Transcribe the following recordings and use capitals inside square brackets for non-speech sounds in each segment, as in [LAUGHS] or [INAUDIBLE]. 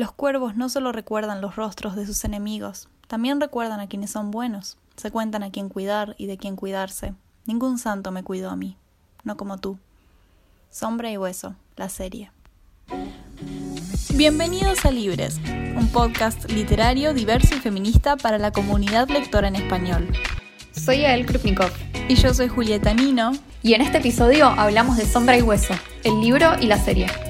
Los cuervos no solo recuerdan los rostros de sus enemigos, también recuerdan a quienes son buenos, se cuentan a quién cuidar y de quién cuidarse. Ningún santo me cuidó a mí, no como tú. Sombra y Hueso, la serie. Bienvenidos a Libres, un podcast literario diverso y feminista para la comunidad lectora en español. Soy Ael Krupnikov. Y yo soy Julieta Nino. Y en este episodio hablamos de Sombra y Hueso, el libro y la serie.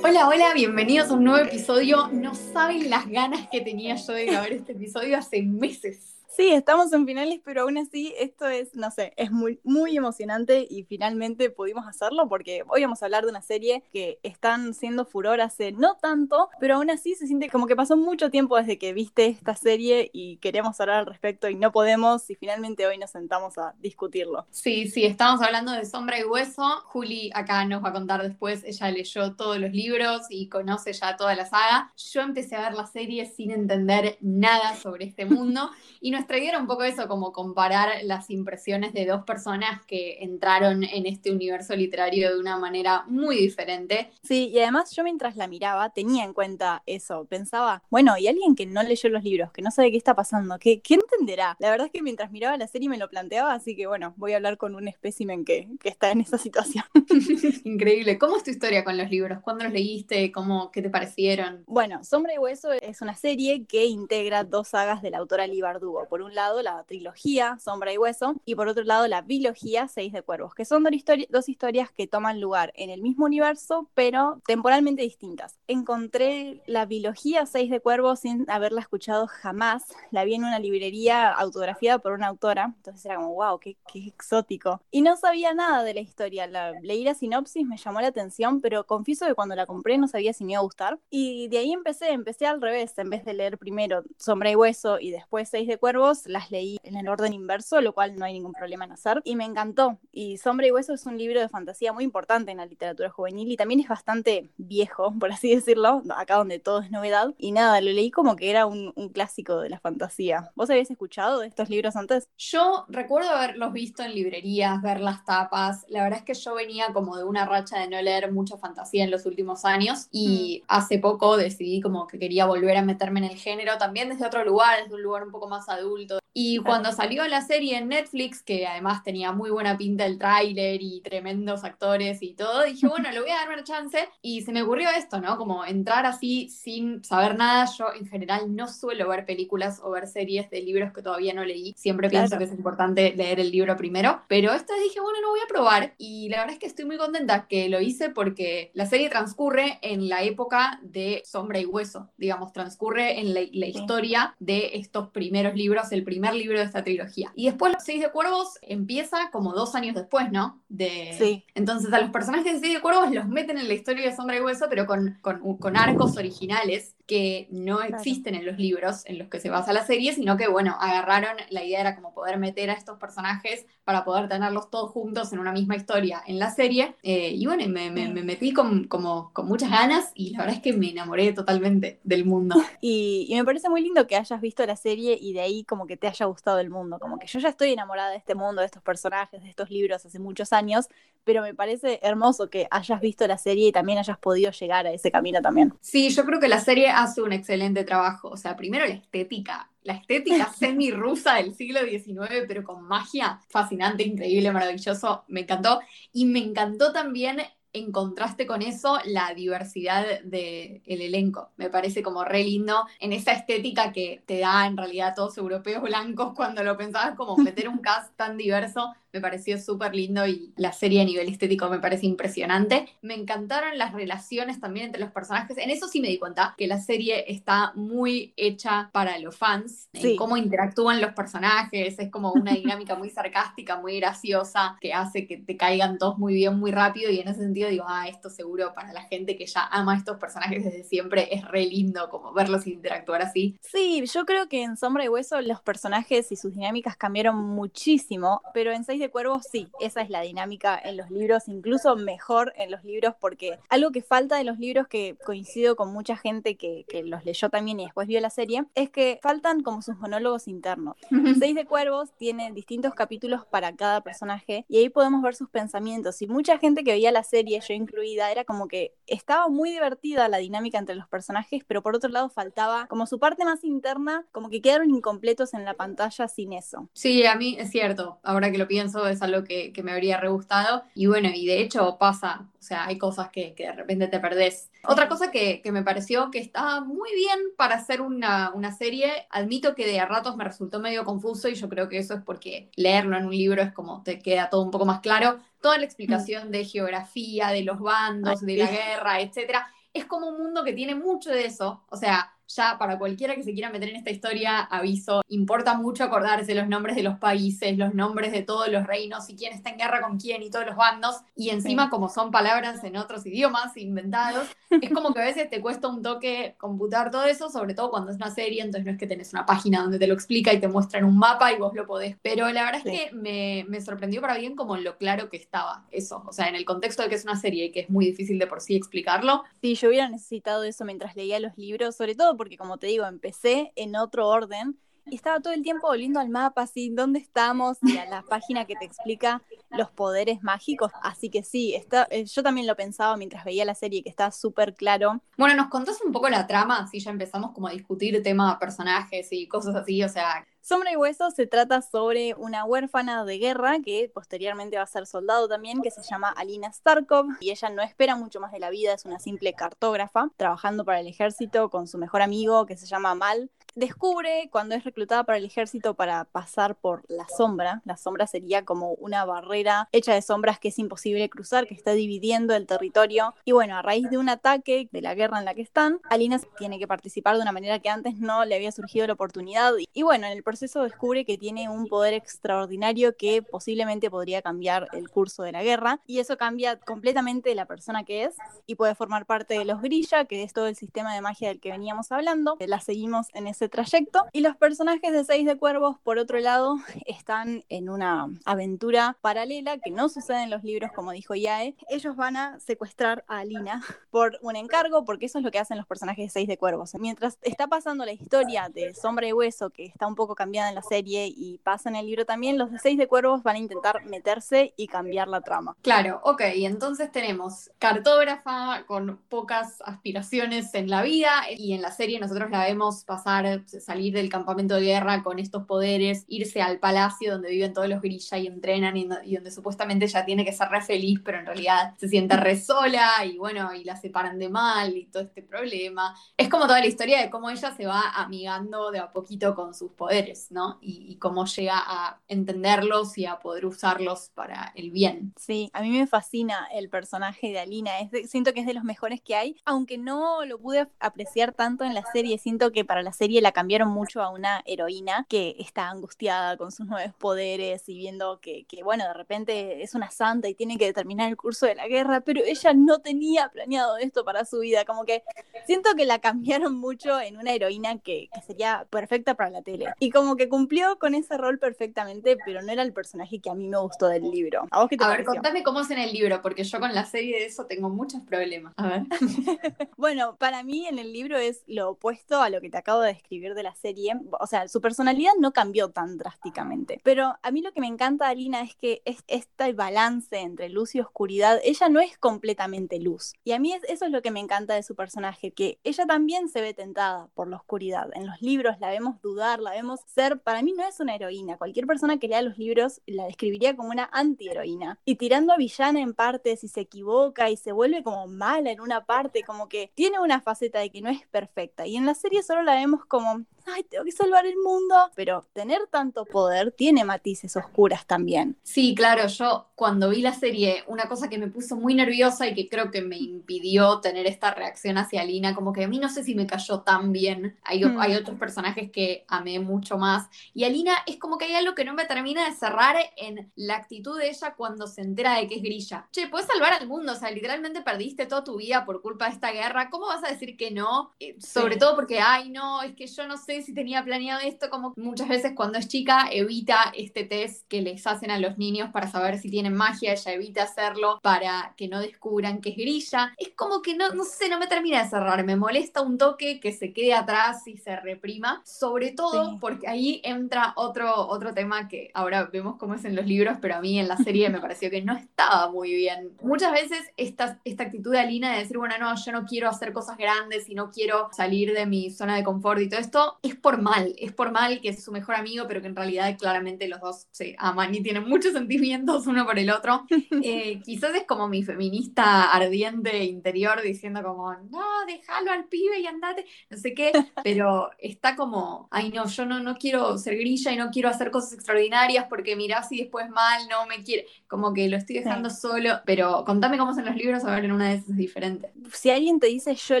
Hola, hola, bienvenidos a un nuevo episodio. No saben las ganas que tenía yo de grabar este episodio hace meses. Sí, estamos en finales, pero aún así esto es, no sé, es muy, muy emocionante y finalmente pudimos hacerlo porque hoy vamos a hablar de una serie que están siendo furor hace no tanto, pero aún así se siente como que pasó mucho tiempo desde que viste esta serie y queremos hablar al respecto y no podemos y finalmente hoy nos sentamos a discutirlo. Sí, sí, estamos hablando de Sombra y Hueso. Juli acá nos va a contar después, ella leyó todos los libros y conoce ya toda la saga. Yo empecé a ver la serie sin entender nada sobre este mundo [LAUGHS] y no nuestra idea un poco eso, como comparar las impresiones de dos personas que entraron en este universo literario de una manera muy diferente. Sí, y además yo mientras la miraba tenía en cuenta eso, pensaba, bueno, y alguien que no leyó los libros, que no sabe qué está pasando, ¿qué, qué entenderá? La verdad es que mientras miraba la serie me lo planteaba, así que bueno, voy a hablar con un espécimen que, que está en esa situación. [LAUGHS] Increíble. ¿Cómo es tu historia con los libros? ¿Cuándo los leíste? ¿Cómo, ¿Qué te parecieron? Bueno, Sombra y Hueso es una serie que integra dos sagas de la autora Libardugo por un lado la trilogía Sombra y Hueso y por otro lado la bilogía Seis de Cuervos, que son dos, historias que toman lugar en el mismo universo pero temporalmente distintas. Encontré la bilogía Seis de Cuervos sin haberla escuchado jamás, la vi en una librería autografiada por una autora, entonces era como, wow, qué, qué exótico. Y no sabía nada de la historia, la, leí la sinopsis, me llamó la atención, pero confieso que cuando la compré no sabía si me iba a gustar. Y de ahí empecé, empecé al revés, en vez de leer primero Sombra y Hueso y después Seis de Cuervos, la leí en el orden inverso, lo cual no hay ningún problema en hacer, y me encantó. Y Sombra y Hueso es un libro de fantasía muy importante en la literatura juvenil y también es bastante viejo, [LAUGHS] por así decirlo, acá donde todo es novedad. Y nada, lo leí como que era un, un clásico de la fantasía. ¿Vos habías escuchado de estos libros antes? Yo recuerdo haberlos visto en librerías, ver las tapas. La verdad es que yo venía como de una racha de no leer mucha fantasía en los últimos años y mm. hace poco decidí como que quería volver a meterme en el género, también desde otro lugar, desde un lugar un poco más adulto. Y cuando salió la serie en Netflix, que además tenía muy buena pinta el tráiler y tremendos actores y todo, dije, [LAUGHS] bueno, le voy a dar una chance. Y se me ocurrió esto, ¿no? Como entrar así sin saber nada. Yo en general no suelo ver películas o ver series de libros que todavía no leí. Siempre pienso que es importante leer el libro primero. Pero esta dije, bueno, lo voy a probar. Y la verdad es que estoy muy contenta que lo hice porque la serie transcurre en la época de Sombra y Hueso. Digamos, transcurre en la, historia de estos primeros libros, el primer libro de esta trilogía. Y después Los Seis de Cuervos empieza como dos años después, ¿no? De... Sí. Entonces a los personajes de Seis de Cuervos los meten en la historia de Sombra y Hueso, pero con, con, con arcos originales que no existen en los libros en los que se basa la serie, sino que, bueno, agarraron, la idea era como poder meter a estos personajes para poder tenerlos todos juntos en una misma historia en la serie. Eh, y bueno, me, me, metí con, como, con muchas ganas y la verdad es que me enamoré totalmente del mundo. [LAUGHS] Y, y, me parece muy lindo que hayas visto la serie y de ahí como que te haya gustado el mundo, como que yo ya estoy enamorada de este mundo, de estos personajes, de estos libros hace muchos años, pero me parece hermoso que hayas visto la serie y también hayas podido llegar a ese camino también. Sí, yo creo que la serie hace un excelente trabajo. O sea, primero la estética, la estética [LAUGHS] semi-rusa del siglo XIX, pero con magia, fascinante, increíble, maravilloso, me encantó. Y me encantó también en contraste con eso, la diversidad del elenco. Me parece como re lindo en esa estética que te da en realidad todos europeos blancos cuando lo pensabas como meter un [LAUGHS] cast tan diverso me pareció súper lindo y la serie a nivel estético me parece impresionante. Me encantaron las relaciones también entre los personajes. En eso sí me di cuenta que la serie está muy hecha para los fans, en cómo interactúan los personajes, es como una dinámica muy sarcástica, muy graciosa, que hace que te caigan todos muy bien, muy rápido y en ese sentido digo, ah, esto seguro para la gente que ya ama a estos personajes desde siempre es re lindo como verlos interactuar así. Sí, yo creo que en Sombra y Hueso los personajes y sus dinámicas cambiaron muchísimo, pero en Seis de Cuervos, sí, esa es la dinámica en los libros, incluso mejor en los libros, porque algo que falta de los libros, que coincido con mucha gente que, que los leyó también y después vio la serie, es que faltan como sus monólogos internos. Seis de Cuervos tiene distintos capítulos para cada personaje y ahí podemos ver sus pensamientos. Y mucha gente que veía la serie, yo incluida, era como que estaba muy divertida la dinámica entre los personajes, pero por otro lado faltaba como su parte más interna, como que quedaron incompletos en la pantalla sin eso. Sí, a mí es cierto, ahora que lo pienso es algo que, me habría re gustado. Y bueno, y de hecho pasa, o sea, hay cosas que, de repente te perdés. Otra cosa que, me pareció que estaba muy bien para hacer una, una serie, admito que de a ratos me resultó medio confuso y yo creo que eso es porque leerlo en un libro es como te queda todo un poco más claro, toda la explicación de geografía, de los bandos, de la guerra, etcétera, es como un mundo que tiene mucho de eso, o sea, ya para cualquiera que se quiera meter en esta historia, aviso, importa mucho acordarse los nombres de los países, los nombres de todos los reinos y quién está en guerra con quién y todos los bandos. Y encima, como son palabras en otros idiomas inventados, es como que a veces te cuesta un toque computar todo eso, sobre todo cuando es una serie, entonces no es que tenés una página donde te lo explica y te muestran un mapa y vos lo podés. Pero la verdad es que me, me sorprendió para bien como lo claro que estaba eso. O sea, en el contexto de que es una serie y que es muy difícil de por sí explicarlo. Sí, yo hubiera necesitado eso mientras leía los libros, sobre todo porque como te digo, empecé en otro orden y estaba todo el tiempo volviendo al mapa, así, ¿dónde estamos? Y a la página que te explica los poderes mágicos. Así que sí, está, eh, yo también lo pensaba mientras veía la serie, que está súper claro. Bueno, ¿nos contás un poco la trama? Así ya empezamos como a discutir tema personajes y cosas así, o sea, Sombra y Hueso se trata sobre una huérfana de guerra que posteriormente va a ser soldado también, que se llama Alina Starkov, y ella no espera mucho más de la vida, es una simple cartógrafa, trabajando para el ejército con su mejor amigo que se llama Mal. Descubre cuando es reclutada para el ejército para pasar por la sombra. La sombra sería como una barrera hecha de sombras que es imposible cruzar, que está dividiendo el territorio. Y bueno, a raíz de un ataque de la guerra en la que están, Alina tiene que participar de una manera que antes no le había surgido la oportunidad. Y bueno, en el proceso descubre que tiene un poder extraordinario que posiblemente podría cambiar el curso de la guerra y eso cambia completamente la persona que es y puede formar parte de los Grilla, que es todo el sistema de magia del que veníamos hablando. La seguimos en ese trayecto y los personajes de Seis de Cuervos, por otro lado, están en una aventura paralela que no sucede en los libros, como dijo Yae. Ellos van a secuestrar a Alina por un encargo, porque eso es lo que hacen los personajes de Seis de Cuervos. Mientras está pasando la historia de Sombra y Hueso, que está un poco cambiada en la serie y pasa en el libro también, los de Seis de Cuervos van a intentar meterse y cambiar la trama. Claro, ok, entonces tenemos cartógrafa con pocas aspiraciones en la vida y en la serie nosotros la vemos pasar, salir del campamento de guerra con estos poderes, irse al palacio donde viven todos los grilla y entrenan y, donde supuestamente ella tiene que ser re feliz, pero en realidad se siente re sola y bueno, y la separan de mal y todo este problema. Es como toda la historia de cómo ella se va amigando de a poquito con sus poderes, ¿no? Y, cómo llega a entenderlos y a poder usarlos para el bien. Sí, a mí me fascina el personaje de Alina, siento que es de los mejores que hay, aunque no lo pude apreciar tanto en la serie, siento que para la serie la cambiaron mucho a una heroína que está angustiada con sus nuevos poderes y viendo que, que bueno, de repente es una santa y tiene que determinar el curso de la guerra, pero ella no tenía planeado esto para su vida, como que siento que la cambiaron mucho en una heroína que, que sería perfecta para la tele. Y como que cumplió con ese rol perfectamente, pero no era el personaje que a mí me gustó del libro. ¿A vos qué te A ver, contame cómo es en el libro, porque yo con la serie de eso tengo muchos problemas. A ver. [LAUGHS] bueno, para mí en el libro es lo opuesto a lo que te acabo de describir de la serie. O sea, su personalidad no cambió tan drásticamente. Pero a mí lo que me encanta de Alina es que es este balance entre luz y oscuridad. Ella no es completamente luz. Y a mí eso es lo que me encanta de su personaje, que ella también se ve tentada por la oscuridad. En los libros la vemos dudar, la vemos ser para mí no es una heroína. Cualquier persona que lea los libros la describiría como una antiheroína. Y tirando a villana en partes y se equivoca y se vuelve como mala en una parte, como que tiene una faceta de que no es perfecta. Y en la serie solo la vemos como, como ay, tengo que salvar el mundo. Pero tener tanto poder tiene matices oscuras también. Sí, claro, yo cuando vi la serie, una cosa que me puso muy nerviosa y que creo que me impidió tener esta reacción hacia Lina, como que a mí no sé si me cayó tan bien. Hay, hay otros personajes que amé mucho más. Y Alina es como que hay algo que no me termina de cerrar en la actitud de ella cuando se entera de que es grilla. Che, puedes salvar al mundo, o sea, literalmente perdiste toda tu vida por culpa de esta guerra. ¿Cómo vas a decir que no? Eh, sobre todo porque, ay, no, es que yo no sé si tenía planeado esto, como muchas veces cuando es chica evita este test que les hacen a los niños para saber si tienen magia, ella evita hacerlo para que no descubran que es grilla. Es como que no, no sé, no me termina de cerrar, me molesta un toque que se quede atrás y se reprima, sobre todo porque ahí entra otro, otro tema que ahora vemos cómo es en los libros, pero a mí en la serie me pareció que no estaba muy bien. Muchas veces esta, esta actitud de Alina de decir, bueno, no, yo no quiero hacer cosas grandes y no quiero salir de mi zona de confort y todo esto, es por mal, es por mal que es su mejor amigo, pero que en realidad claramente los dos se aman y tienen muchos [LAUGHS] sentimientos uno por el otro. [LAUGHS] Eh, quizás es como mi feminista ardiente interior diciendo como, no, déjalo al pibe y andate, no sé qué, [LAUGHS] pero está como, ay no, yo no, no quiero ser grilla y no quiero hacer cosas extraordinarias porque mirá si después mal no me quiere, como que lo estoy dejando solo, pero contame cómo son los libros, a ver, en una de esas es diferente. Si alguien te dice yo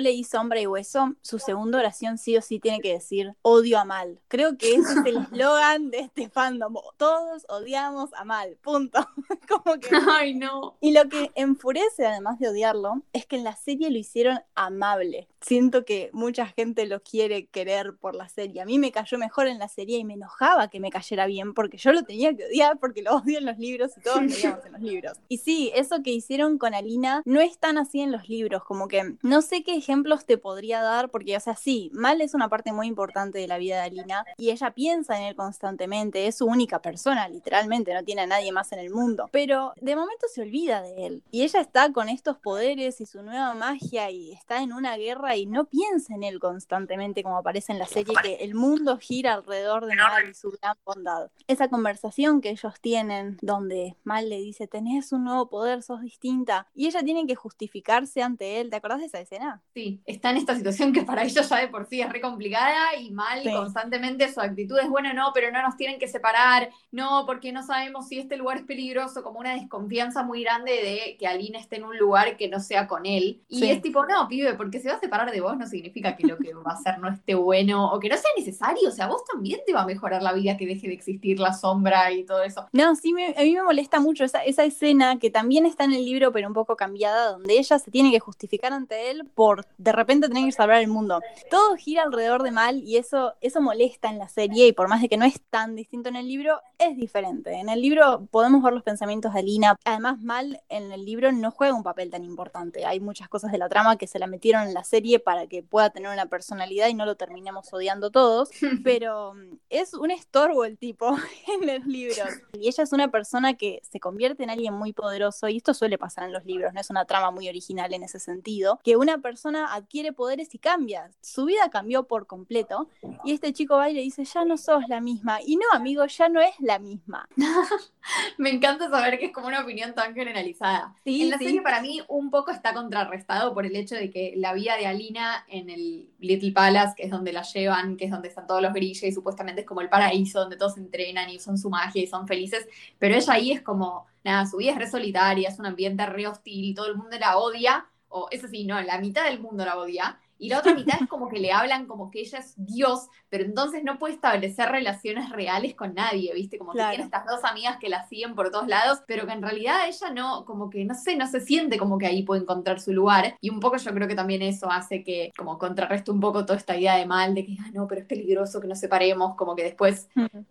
leí Sombra y Hueso, su segunda oración sí o sí tiene que decir odio a mal. Creo que ese es el [LAUGHS] eslogan de este fandom. Todos odiamos a mal, punto. [LAUGHS] como que... [LAUGHS] Ay, no. Y lo que enfurece, además de odiarlo, es que en la serie lo hicieron amable. Siento que mucha gente lo quiere querer por la serie. A mí me cayó mejor en la serie y me enojaba que me cayera bien porque yo lo tenía que odiar porque lo odio en los libros y todos leíamos en los libros. Y sí, eso que hicieron con Alina no es tan así en los libros, como que no sé qué ejemplos te podría dar porque, o sea, sí, Mal es una parte muy importante de la vida de Alina y ella piensa en él constantemente, es su única persona, literalmente, no tiene a nadie más en el mundo, pero de momento se olvida de él y ella está con estos poderes y su nueva magia y está en una guerra y no piensa en él constantemente como aparece en la serie que el mundo gira alrededor de Mal y su gran bondad. Esa conversación que ellos tienen donde Mal le dice, tenés un nuevo poder, sos distinta y ella tiene que justificarse ante él, ¿te acordás de esa escena? Sí, está en esta situación que para ellos ya de por sí es re complicada y Mal constantemente su actitud es, bueno, no, pero no nos tienen que separar, no, porque no sabemos si este lugar es peligroso, como una desconfianza muy grande de que Alina esté en un lugar que no sea con él. Y es tipo, no, pibe, porque se va a separar de vos no significa que lo que va a hacer no esté bueno o que no sea necesario. O sea, vos también te va a mejorar la vida que deje de existir la sombra y todo eso. No, sí, a mí me molesta mucho esa, esa escena que también está en el libro, pero un poco cambiada, donde ella se tiene que justificar ante él por de repente tener que salvar el mundo. Todo gira alrededor de Mal y eso, eso molesta en la serie y por más de que no es tan distinto en el libro, es diferente. En el libro podemos ver los pensamientos de Alina. Además, Mal en el libro no juega un papel tan importante. Hay muchas cosas de la trama que se la metieron en la serie para que pueda tener una personalidad y no lo terminemos odiando todos, [LAUGHS] pero mm, es un estorbo el tipo [LAUGHS] en los libros. Y ella es una persona que se convierte en alguien muy poderoso y esto suele pasar en los libros, no es una trama muy original en ese sentido, que una persona adquiere poderes y cambia. Su vida cambió por completo y este chico va y le dice, ya no sos la misma. Y no, amigo, ya no es la misma. [LAUGHS] Me encanta saber que es como una opinión tan generalizada. en la serie para mí un poco está contrarrestado por el hecho de que la vida de En el Little Palace, que es donde la llevan, que es donde están todos los grillos y supuestamente es como el paraíso donde todos entrenan y son su magia y son felices, pero ella ahí es como, nada, su vida es re solitaria, es un ambiente re hostil, todo el mundo la odia, o eso sí, no, la mitad del mundo la odia, y la otra mitad es como que le hablan como que ella es Dios, pero entonces no puede establecer relaciones reales con nadie, ¿viste? Como que tiene estas dos amigas que la siguen por todos lados, pero que en realidad ella no, como que, no sé, no se siente como que ahí puede encontrar su lugar. Y un poco yo creo que también eso hace que, como contrarreste un poco toda esta idea de mal, de que, ah, no, pero es peligroso que nos separemos, como que después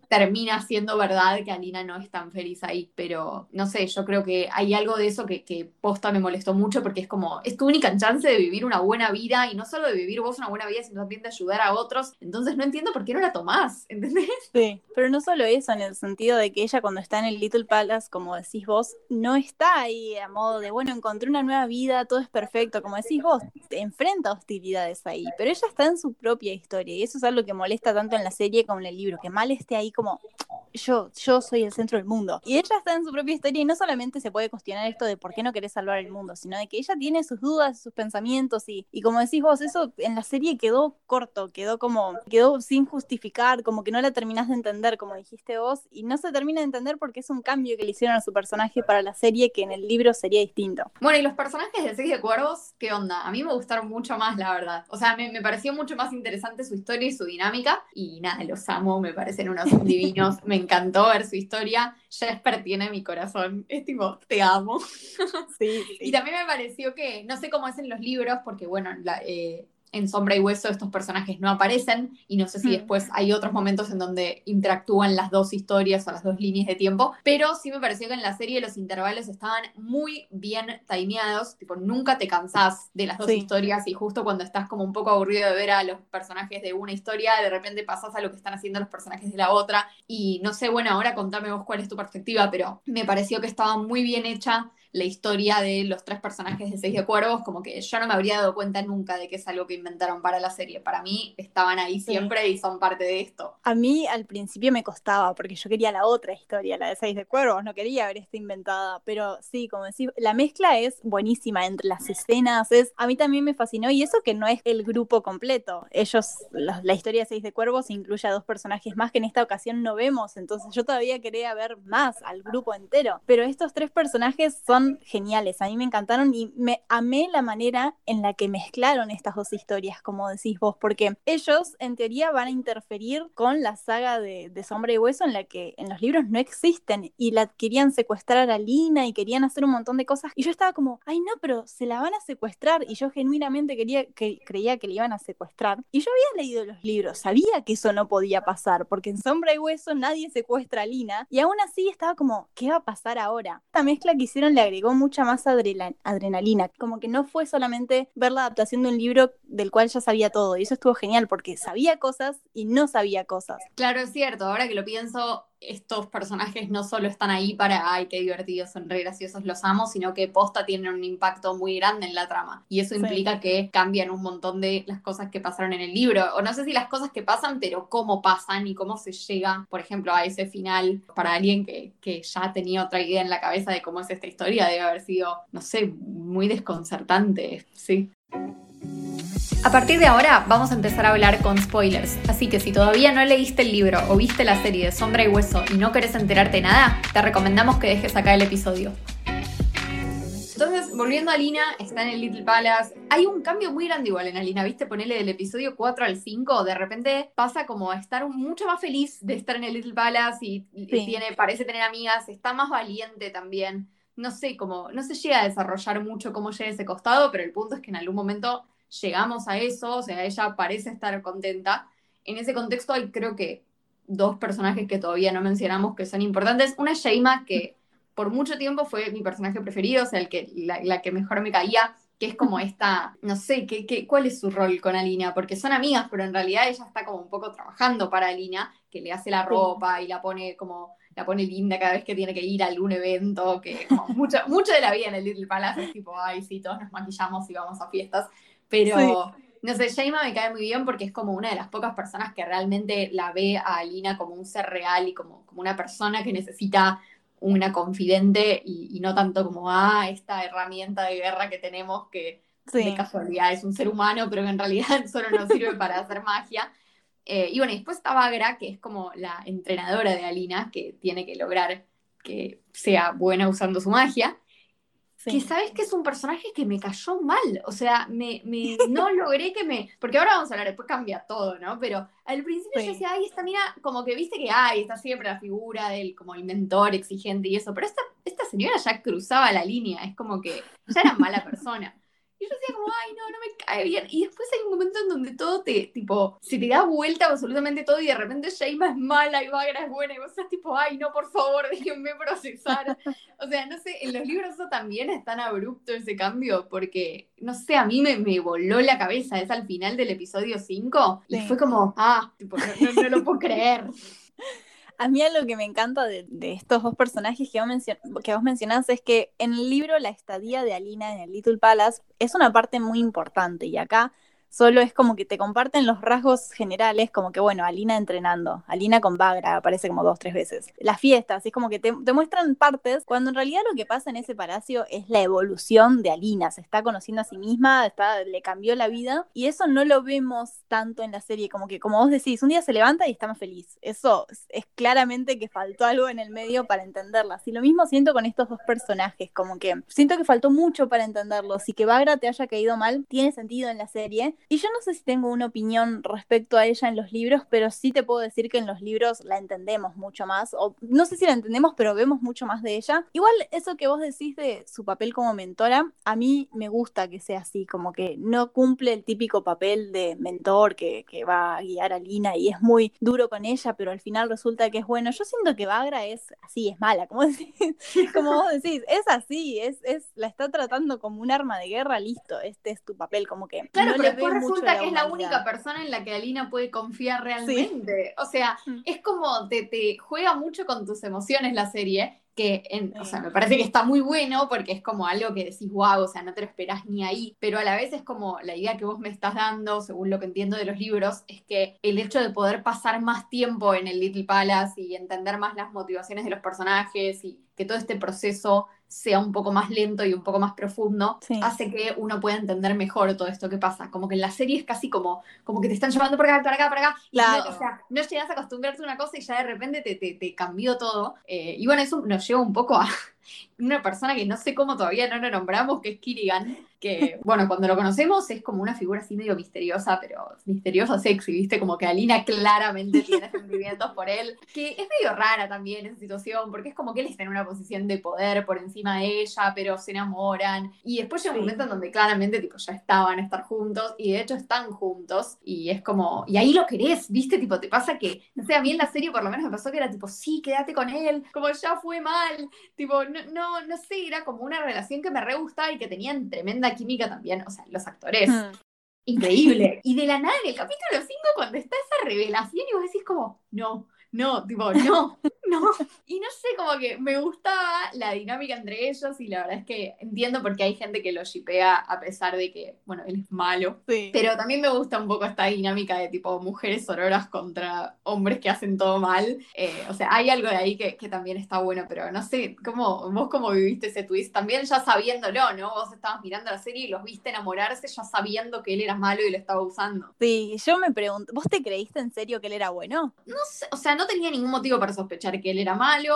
termina siendo verdad que Alina no es tan feliz ahí, pero no sé, yo creo que hay algo de eso que, que posta me molestó mucho porque es como, es tu única chance de vivir una buena vida y no solo de vivir vos una buena vida, sino también de ayudar a otros. Entonces no entiendo por qué no la tomás, [LAUGHS] ¿entendés? Sí, pero no solo eso, en el sentido de que ella cuando está en el Little Palace, como decís vos, no está ahí a modo de, bueno, encontré una nueva vida, todo es perfecto, como decís vos, enfrenta hostilidades ahí, pero ella está en su propia historia y eso es algo que molesta tanto en la serie como en el libro, que Mal esté ahí como, yo, yo soy el centro del mundo. Y ella está en su propia historia y no solamente se puede cuestionar esto de por qué no querés salvar el mundo, sino de que ella tiene sus dudas, sus pensamientos y, y como decís vos, eso en la serie quedó corto, quedó como, quedó sin justificar, como que no la terminás de entender, como dijiste vos, y no se termina de entender porque es un cambio que le hicieron a su personaje para la serie que en el libro sería distinto. Bueno, y los personajes de Seis de Cuervos, ¿qué onda? A mí me gustaron mucho más, la verdad. O sea, me, me pareció mucho más interesante su historia y su dinámica, y nada, los amo, me parecen unos [LAUGHS] divinos, me encantó ver su historia, Jesper tiene mi corazón, es tipo, te amo. Sí, [LAUGHS] y también me pareció que, no sé cómo es en los libros, porque bueno, la, eh, en Sombra y Hueso estos personajes no aparecen y no sé si Hmm. después hay otros momentos en donde interactúan las dos historias o las dos líneas de tiempo, pero sí me pareció que en la serie los intervalos estaban muy bien timeados, tipo nunca te cansás de las dos Sí. historias y justo cuando estás como un poco aburrido de ver a los personajes de una historia, de repente pasas a lo que están haciendo los personajes de la otra y no sé, bueno, ahora contame vos cuál es tu perspectiva, pero me pareció que estaba muy bien hecha la historia de los tres personajes de Seis de Cuervos, como que yo no me habría dado cuenta nunca de que es algo que inventaron para la serie. Para mí estaban ahí siempre y son parte de esto. A mí al principio me costaba porque yo quería la otra historia, la de Seis de Cuervos, no quería ver esta inventada, pero sí, como decís, la mezcla es buenísima entre las escenas, es, a mí también me fascinó y eso que no es el grupo completo, ellos, la, la historia de Seis de Cuervos incluye a dos personajes más que en esta ocasión no vemos, entonces yo todavía quería ver más al grupo entero, pero estos tres personajes son geniales, a mí me encantaron y me amé la manera en la que mezclaron estas dos historias, como decís vos, porque ellos en teoría van a interferir con la saga de, de Sombra y Hueso en la que en los libros no existen y la querían secuestrar a Lina y querían hacer un montón de cosas. Y yo estaba como, ay no, pero se la van a secuestrar y yo genuinamente quería, que, creía que le iban a secuestrar. Y yo había leído los libros, sabía que eso no podía pasar porque en Sombra y Hueso nadie secuestra a Lina. Y aún así estaba como, ¿qué va a pasar ahora? Esta mezcla que hicieron le agregó mucha más adrenalina, como que no fue solamente ver la adaptación de un libro del cual ya sabía todo, y eso estuvo genial porque sabía cosas y no sabía cosas. Claro, es cierto, ahora que lo pienso, estos personajes no solo están ahí para, ay, qué divertidos, son re graciosos, los amo, sino que posta tienen un impacto muy grande en la trama. Y eso Sí. implica que cambian un montón de las cosas que pasaron en el libro. O no sé si las cosas que pasan, pero cómo pasan y cómo se llega, por ejemplo, a ese final. Para alguien que, que ya tenía otra idea en la cabeza de cómo es esta historia, debe haber sido, no sé, muy desconcertante, sí. A partir de ahora vamos a empezar a hablar con spoilers, así que si todavía no leíste el libro o viste la serie de Sombra y Hueso y no querés enterarte de nada, te recomendamos que dejes acá el episodio. Entonces, volviendo a Lina, está en el Little Palace. Hay un cambio muy grande igual en Alina, ¿viste? Ponele del episodio 4 al 5, de repente pasa como a estar mucho más feliz de estar en el Little Palace y Sí. tiene, parece tener amigas, está más valiente también. No sé, como, no se llega a desarrollar mucho cómo llega ese costado, pero el punto es que en algún momento llegamos a eso, o sea, ella parece estar contenta. En ese contexto hay creo que dos personajes que todavía no mencionamos que son importantes. Una es Sheima, que por mucho tiempo fue mi personaje preferido, o sea, el que, la, la que mejor me caía, que es como esta, no sé, ¿qué, qué, cuál es su rol con Alina? Porque son amigas, pero en realidad ella está como un poco trabajando para Alina, que le hace la ropa y la pone como, la pone linda cada vez que tiene que ir a algún evento, que como mucho, mucho de la vida en el Little Palace es tipo, ay, sí, todos nos maquillamos y vamos a fiestas, pero... Sí. No sé, Sheima me cae muy bien porque es como una de las pocas personas que realmente la ve a Alina como un ser real y como, como una persona que necesita una confidente y, y no tanto como, ah, esta herramienta de guerra que tenemos que de casualidad es un ser humano, pero que en realidad [LAUGHS] solo nos sirve para hacer magia. Eh, y bueno, y después está Bagra, que es como la entrenadora de Alina, que tiene que lograr que sea buena usando su magia. Que sabes que es un personaje que me cayó mal. O sea, me, me- no [LAUGHS] logré que me. Porque ahora vamos a hablar, después cambia todo, ¿no? Pero al principio Sí. yo decía, ay, esta mina, como que viste que hay, está siempre la figura del como el mentor exigente y eso. Pero esta, esta señora ya cruzaba la línea, es como que ya era mala persona. Y yo decía como, ay, no, no me cae bien. Y después hay un momento en donde todo te, tipo, se te da vuelta absolutamente todo y de repente Sheima es mala y Bagra es buena y vos estás tipo, ay, no, por favor, [LAUGHS] déjenme procesar. O sea, no sé, en los libros eso también es tan abrupto ese cambio porque, no sé, a mí me, me voló la cabeza. Es al final del episodio 5 y Sí. fue como, ah, tipo, no, no- no lo puedo creer. [LAUGHS] A mí algo que me encanta de, de estos dos personajes que vos, que vos mencionás es que en el libro la estadía de Alina en el Little Palace es una parte muy importante y acá solo es como que te comparten los rasgos generales, como que bueno, Alina entrenando, Alina con Bagra aparece como dos, tres veces. Las fiestas, es como que te, te muestran partes, cuando en realidad lo que pasa en ese palacio es la evolución de Alina, se está conociendo a sí misma, está, le cambió la vida y eso no lo vemos tanto en la serie, como que como vos decís, un día se levanta y está más feliz. Eso es, es claramente que faltó algo en el medio para entenderlas. Y lo mismo siento con estos dos personajes, como que siento que faltó mucho para entenderlos y que Bagra te haya caído mal, tiene sentido en la serie, Y yo no sé si tengo una opinión respecto a ella en los libros, pero sí te puedo decir que en los libros la entendemos mucho más, o no sé si la entendemos, pero vemos mucho más de ella. Igual eso que vos decís de su papel como mentora, a mí me gusta que sea así, como que no cumple el típico papel de mentor que, que va a guiar a Lina y es muy duro con ella, pero al final resulta que es bueno. Yo siento que Bagra es así, es mala, como, [LAUGHS] decís, como vos decís, es así, es, es, la está tratando como un arma de guerra, listo, este es tu papel, como que... Claro, pero después resulta que es la única persona en la que Alina puede confiar realmente. O sea, mm. es como te, te juega mucho con tus emociones la serie que, en, o sea, me parece que está muy bueno porque es como algo que decís, wow, o sea, no te lo esperás ni ahí, pero a la vez es como la idea que vos me estás dando, según lo que entiendo de los libros, es que el hecho de poder pasar más tiempo en el Little Palace y entender más las motivaciones de los personajes y que todo este proceso sea un poco más lento y un poco más profundo, hace que uno pueda entender mejor todo esto que pasa. Como que en la serie es casi como, como que te están llevando por acá, para acá, para acá. Claro. no, o sea, no llegas a acostumbrarte a una cosa y ya de repente te, te, te cambió todo. Eh, y bueno, eso nos lleva un poco a una persona que no sé cómo todavía no lo nombramos, que es Kirigan, que, bueno, cuando lo conocemos es como una figura así medio misteriosa, pero misteriosa sexy, ¿viste? Como que Alina claramente tiene sentimientos por él, que es medio rara también esa situación, porque es como que él está en una posición de poder por encima de ella, pero se enamoran, y después llega un momento en donde claramente, tipo, ya estaban a estar juntos, y de hecho están juntos, y es como, y ahí lo querés, ¿viste? Tipo, te pasa que, no sé, a mí en la serie por lo menos me pasó que era tipo, sí, quédate con él, como ya fue mal, tipo, no, no, no sé, era como una relación que me re gustaba y que tenían tremenda química también, o sea, los actores. Hmm. Increíble. [LAUGHS] Y de la nada, en el capítulo 5, cuando está esa revelación, y vos decís como, no, no, tipo, no, [LAUGHS] no. Y no sé, como que me gustaba la dinámica entre ellos y la verdad es que entiendo por qué hay gente que lo shipea a pesar de que, bueno, él es malo. Pero también me gusta un poco esta dinámica de tipo mujeres sororas contra hombres que hacen todo mal. Eh, o sea, hay algo de ahí que, que, también está bueno, pero no sé, ¿cómo, vos cómo viviste ese twist? También ya sabiéndolo, ¿no? Vos estabas mirando la serie y los viste enamorarse ya sabiendo que él era malo y lo estaba usando. Sí, yo me pregunto, ¿vos te creíste en serio que él era bueno? No sé, o sea, no tenía ningún motivo para sospechar que él era malo.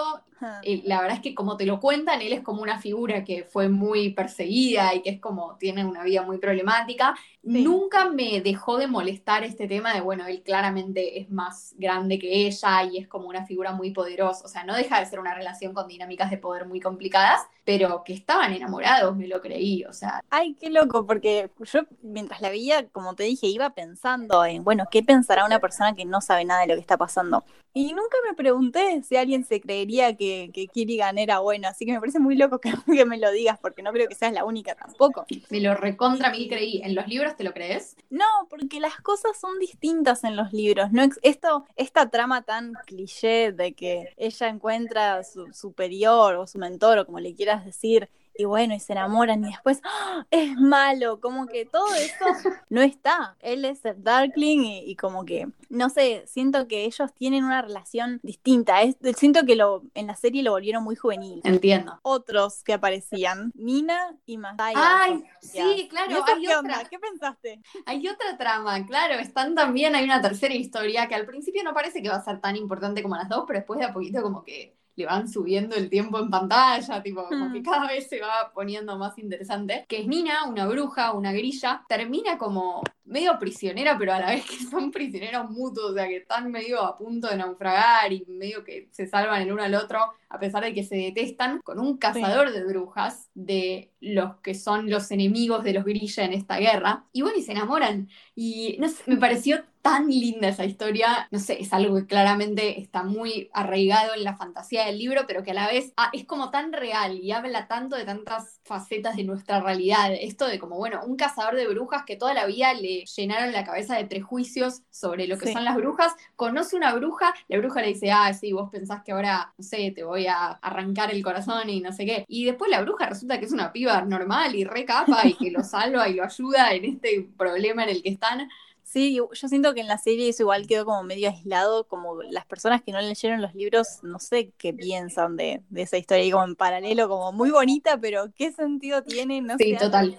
Eh, la verdad es que como te lo cuentan, él es como una figura que fue muy perseguida y que es como tiene una vida muy problemática. Nunca me dejó de molestar este tema de, bueno, él claramente es más grande que ella y es como una figura muy poderosa. O sea, no deja de ser una relación con dinámicas de poder muy complicadas, pero que estaban enamorados, me lo creí. O sea. Ay, qué loco, porque yo mientras la veía, como te dije, iba pensando en, bueno, ¿qué pensará una persona que no sabe nada de lo que está pasando? Y nunca me pregunté si alguien se creería que, que Kirigan era bueno, así que me parece muy loco [LAUGHS] que, que, me lo digas, porque no creo que seas la única tampoco. Me lo recontra mí creí. ¿En los libros te lo crees? No, porque las cosas son distintas en los libros. No, esto, esta trama tan cliché de que ella encuentra su superior o su mentor o como le quieras decir y bueno, y se enamoran y después ¡ah! es malo, como que todo eso no está. Él es el Darkling y, como que, no sé, siento que ellos tienen una relación distinta. siento que lo, en la serie lo volvieron muy juvenil. Entiendo. Otros que aparecían, Nina y Masaya. Ay, sí, claro. qué onda? ¿Qué pensaste? Hay otra trama, claro, están también, hay una tercera historia que al principio no parece que va a ser tan importante como las dos, pero después de a poquito como que le van subiendo el tiempo en pantalla, tipo, como que hmm. cada vez se va poniendo más interesante, que es Nina, una bruja, una grilla, termina como medio prisionera, pero a la vez que son prisioneros mutuos, o sea, que están medio a punto de naufragar y medio que se salvan el uno al otro, a pesar de que se detestan, con un cazador de brujas de los que son los enemigos de los grilla en esta guerra. Y bueno, y se enamoran. Y no sé, me pareció tan linda esa historia. No sé, es algo que claramente está muy arraigado en la fantasía del libro, pero que a la vez ah, es como tan real y habla tanto de tantas facetas de nuestra realidad. Esto de como, bueno, un cazador de brujas que toda la vida le llenaron la cabeza de prejuicios sobre lo que son las brujas, conoce una bruja, la bruja le dice, ah, sí, vos pensás que ahora, no sé, te voy a arrancar el corazón y no sé qué. Y después la bruja resulta que es una piba normal y recapa y que lo salva y lo ayuda en este problema en el que están Sí, yo siento que en la serie eso igual quedó como medio aislado, como las personas que no leyeron los libros, no sé qué piensan de, esa historia, y como en paralelo, como muy bonita, pero ¿qué sentido tiene? No sí, total.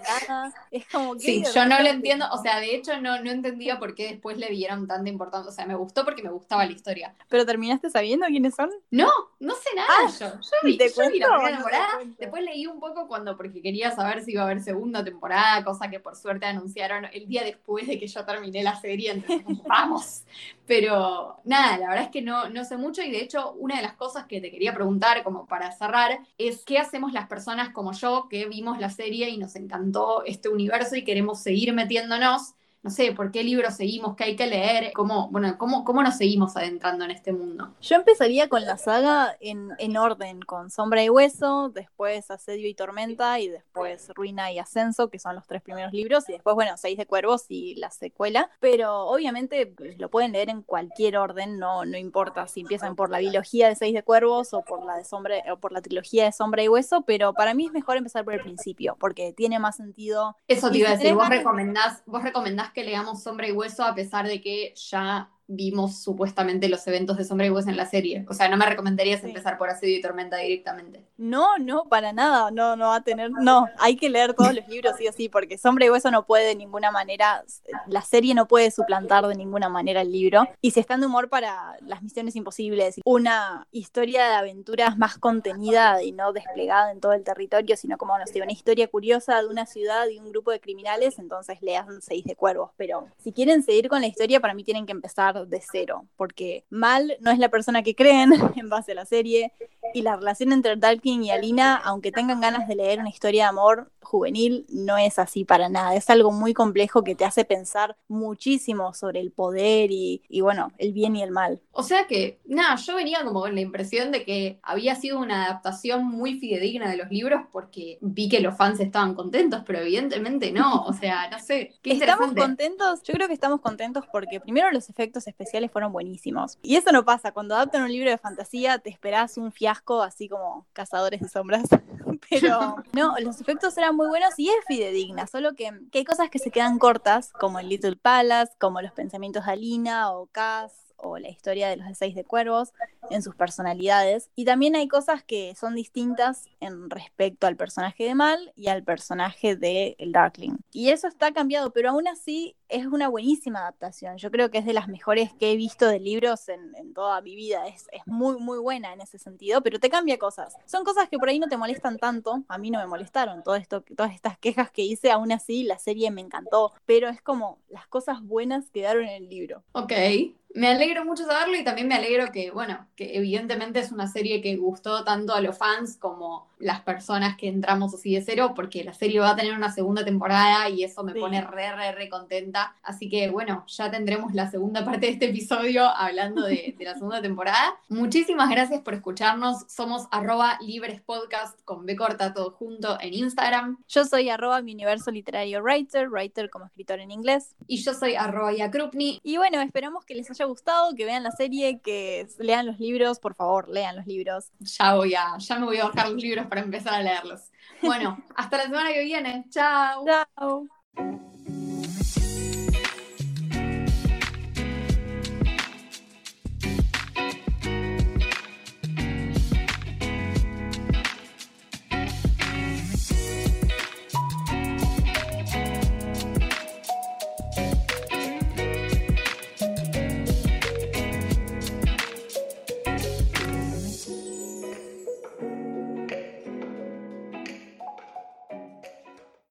Es como que... Sí, yo no lo entiendo, o sea, de hecho no, no entendía por qué después le dieron tanta importancia, o sea, me gustó porque me gustaba la historia. ¿Pero terminaste sabiendo quiénes son? No, no sé nada ah, yo. Yo vi, yo vi la primera temporada, después leí un poco cuando, porque quería saber si iba a haber segunda temporada, cosa que por suerte anunciaron el día después de que yo terminé la serie, entonces vamos. Pero nada, la verdad es que no, no sé mucho y de hecho una de las cosas que te quería preguntar como para cerrar es qué hacemos las personas como yo que vimos la serie y nos encantó este universo y queremos seguir metiéndonos no sé, por qué libros seguimos, qué hay que leer, cómo, bueno, cómo, cómo nos seguimos adentrando en este mundo. Yo empezaría con la saga en, en orden, con Sombra y Hueso, después Asedio y Tormenta, y después Ruina y Ascenso, que son los tres primeros libros, y después, bueno, Seis de Cuervos y la secuela. Pero obviamente lo pueden leer en cualquier orden, no, no importa si empiezan por la biología de Seis de Cuervos o por la de Sombra, o por la trilogía de Sombra y Hueso, pero para mí es mejor empezar por el principio, porque tiene más sentido. Eso te iba a decir, vos recomendás, vos recomendás que leamos Sombra y Hueso a pesar de que ya vimos supuestamente los eventos de Sombra y Hueso en la serie. O sea, no me recomendarías empezar por Asedio y Tormenta directamente. No, no, para nada. No, no va a tener. No, hay que leer todos los libros, sí o sí, porque Sombra y Hueso no puede de ninguna manera. La serie no puede suplantar de ninguna manera el libro. Y si están de humor para las misiones imposibles, una historia de aventuras más contenida y no desplegada en todo el territorio, sino como, no sé, una historia curiosa de una ciudad y un grupo de criminales, entonces lean Seis de Cuervos. Pero si quieren seguir con la historia, para mí tienen que empezar de cero, porque Mal no es la persona que creen [LAUGHS] en base a la serie, y la relación entre Tolkien y Alina, aunque tengan ganas de leer una historia de amor juvenil, no es así para nada. Es algo muy complejo que te hace pensar muchísimo sobre el poder y, y bueno, el bien y el mal. O sea que, nada, yo venía como con la impresión de que había sido una adaptación muy fidedigna de los libros porque vi que los fans estaban contentos, pero evidentemente no. O sea, no sé. Qué estamos contentos, yo creo que estamos contentos porque primero los efectos especiales fueron buenísimos. Y eso no pasa. Cuando adaptan un libro de fantasía, te esperás un fiasco así como Cazadores de Sombras. [LAUGHS] Pero [LAUGHS] no, los efectos eran muy buenos y es fidedigna, solo que, hay cosas que se quedan cortas, como el Little Palace, como los pensamientos de Alina o Cass o la historia de los seis de cuervos en sus personalidades. Y también hay cosas que son distintas en respecto al personaje de Mal y al personaje de el Darkling. Y eso está cambiado, pero aún así es una buenísima adaptación. Yo creo que es de las mejores que he visto de libros en, toda mi vida. Es, es, muy, muy buena en ese sentido, pero te cambia cosas. Son cosas que por ahí no te molestan tanto. A mí no me molestaron. Todo esto, todas estas quejas que hice, aún así la serie me encantó. Pero es como las cosas buenas quedaron en el libro. Ok me alegro mucho saberlo y también me alegro que, bueno, que evidentemente es una serie que gustó tanto a los fans como las personas que entramos así de cero, porque la serie va a tener una segunda temporada y eso me pone re, re, re contenta. Así que, bueno, ya tendremos la segunda parte de este episodio hablando de, la segunda temporada. Muchísimas gracias por escucharnos. Somos arroba libres podcast con B corta todo junto en Instagram. Yo soy arroba mi universo literario writer, writer como escritor en inglés. Y yo soy arroba yakrupni. Y bueno, esperamos que les haya gustado, que vean la serie, que lean los libros, por favor, lean los libros. Ya voy a, ya me voy a bajar los libros para empezar a leerlos. Bueno, hasta la semana que viene. Chao. Chao.